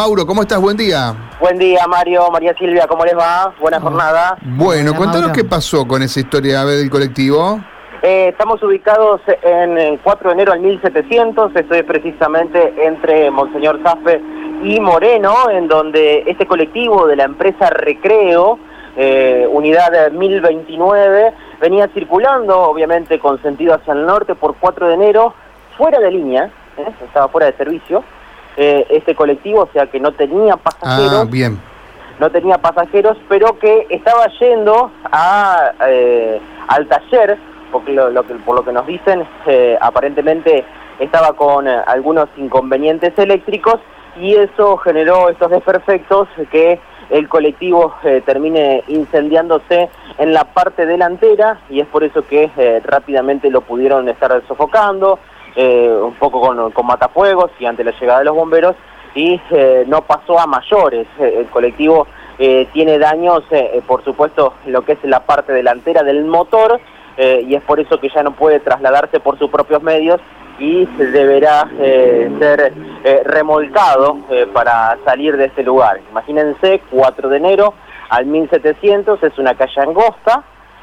Mauro, ¿cómo estás? Buen día. Buen día, Mario, María Silvia, ¿cómo les va? Buena jornada. Bueno, cuéntanos qué pasó con esa historia del colectivo. Eh, estamos ubicados en 4 de enero al 1700, estoy precisamente entre Monseñor Zaffe y Moreno, en donde este colectivo de la empresa Recreo, eh, unidad 1029, venía circulando, obviamente con sentido hacia el norte, por 4 de enero, fuera de línea, ¿eh? estaba fuera de servicio, eh, este colectivo, o sea que no tenía pasajeros. Ah, bien. No tenía pasajeros, pero que estaba yendo a, eh, al taller, porque lo, que, por lo que nos dicen, eh, aparentemente estaba con algunos inconvenientes eléctricos y eso generó estos desperfectos que el colectivo termine incendiándose en la parte delantera y es por eso que rápidamente lo pudieron estar sofocando, eh, un poco con, matafuegos y ante la llegada de los bomberos y eh, no pasó a mayores. Eh, el colectivo tiene daños, por supuesto, lo que es la parte delantera del motor y es por eso que ya no puede trasladarse por sus propios medios y deberá ser remolcado para salir de este lugar. Imagínense, 4 de enero al 1700, es una calle angosta,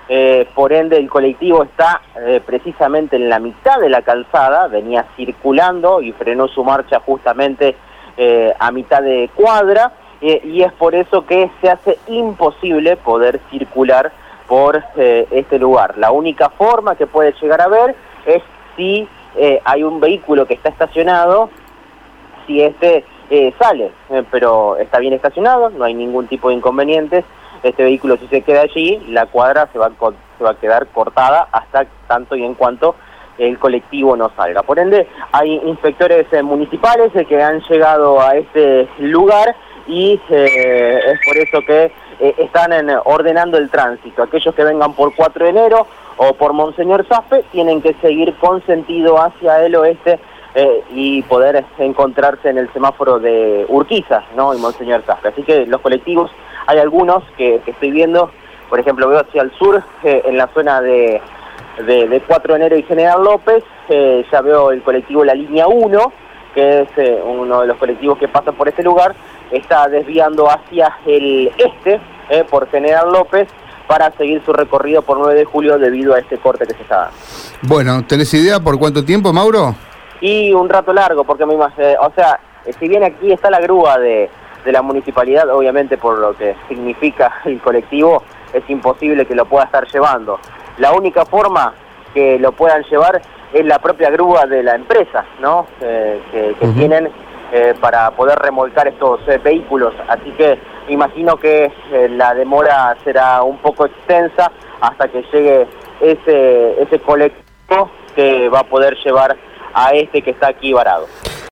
eh, por ende el colectivo está eh, precisamente en la mitad de la calzada, venía circulando y frenó su marcha justamente eh, a mitad de cuadra y es por eso que se hace imposible poder circular por este lugar. La única forma que puede llegar a ver es si hay un vehículo que está estacionado, si este sale, pero está bien estacionado, no hay ningún tipo de inconvenientes este vehículo si se queda allí, la cuadra se va, se va a quedar cortada hasta tanto y en cuanto el colectivo no salga. Por ende, hay inspectores eh, municipales eh, que han llegado a este lugar y eh, es por eso que están ordenando el tránsito. Aquellos que vengan por 4 de enero o por Monseñor Zaffe tienen que seguir con sentido hacia el oeste y poder encontrarse en el semáforo de Urquiza ¿no? y Monseñor Zaffe. Así que los colectivos hay algunos que, estoy viendo, por ejemplo, veo hacia el sur, eh, en la zona de, de, 4 de enero y General López, eh, ya veo el colectivo La Línea 1, que es eh, uno de los colectivos que pasa por este lugar, está desviando hacia el este, por General López, para seguir su recorrido por 9 de julio debido a este corte que se está dando. Bueno, ¿tenés idea por cuánto tiempo, Mauro? Y un rato largo, porque me o sea, si bien aquí está la grúa de, de la municipalidad, obviamente por lo que significa el colectivo, es imposible que lo pueda estar llevando. La única forma que lo puedan llevar es la propia grúa de la empresa, ¿no? Eh, que, tienen eh, para poder remolcar estos eh, vehículos. Así que imagino que la demora será un poco extensa hasta que llegue ese, ese colectivo que va a poder llevar a este que está aquí varado.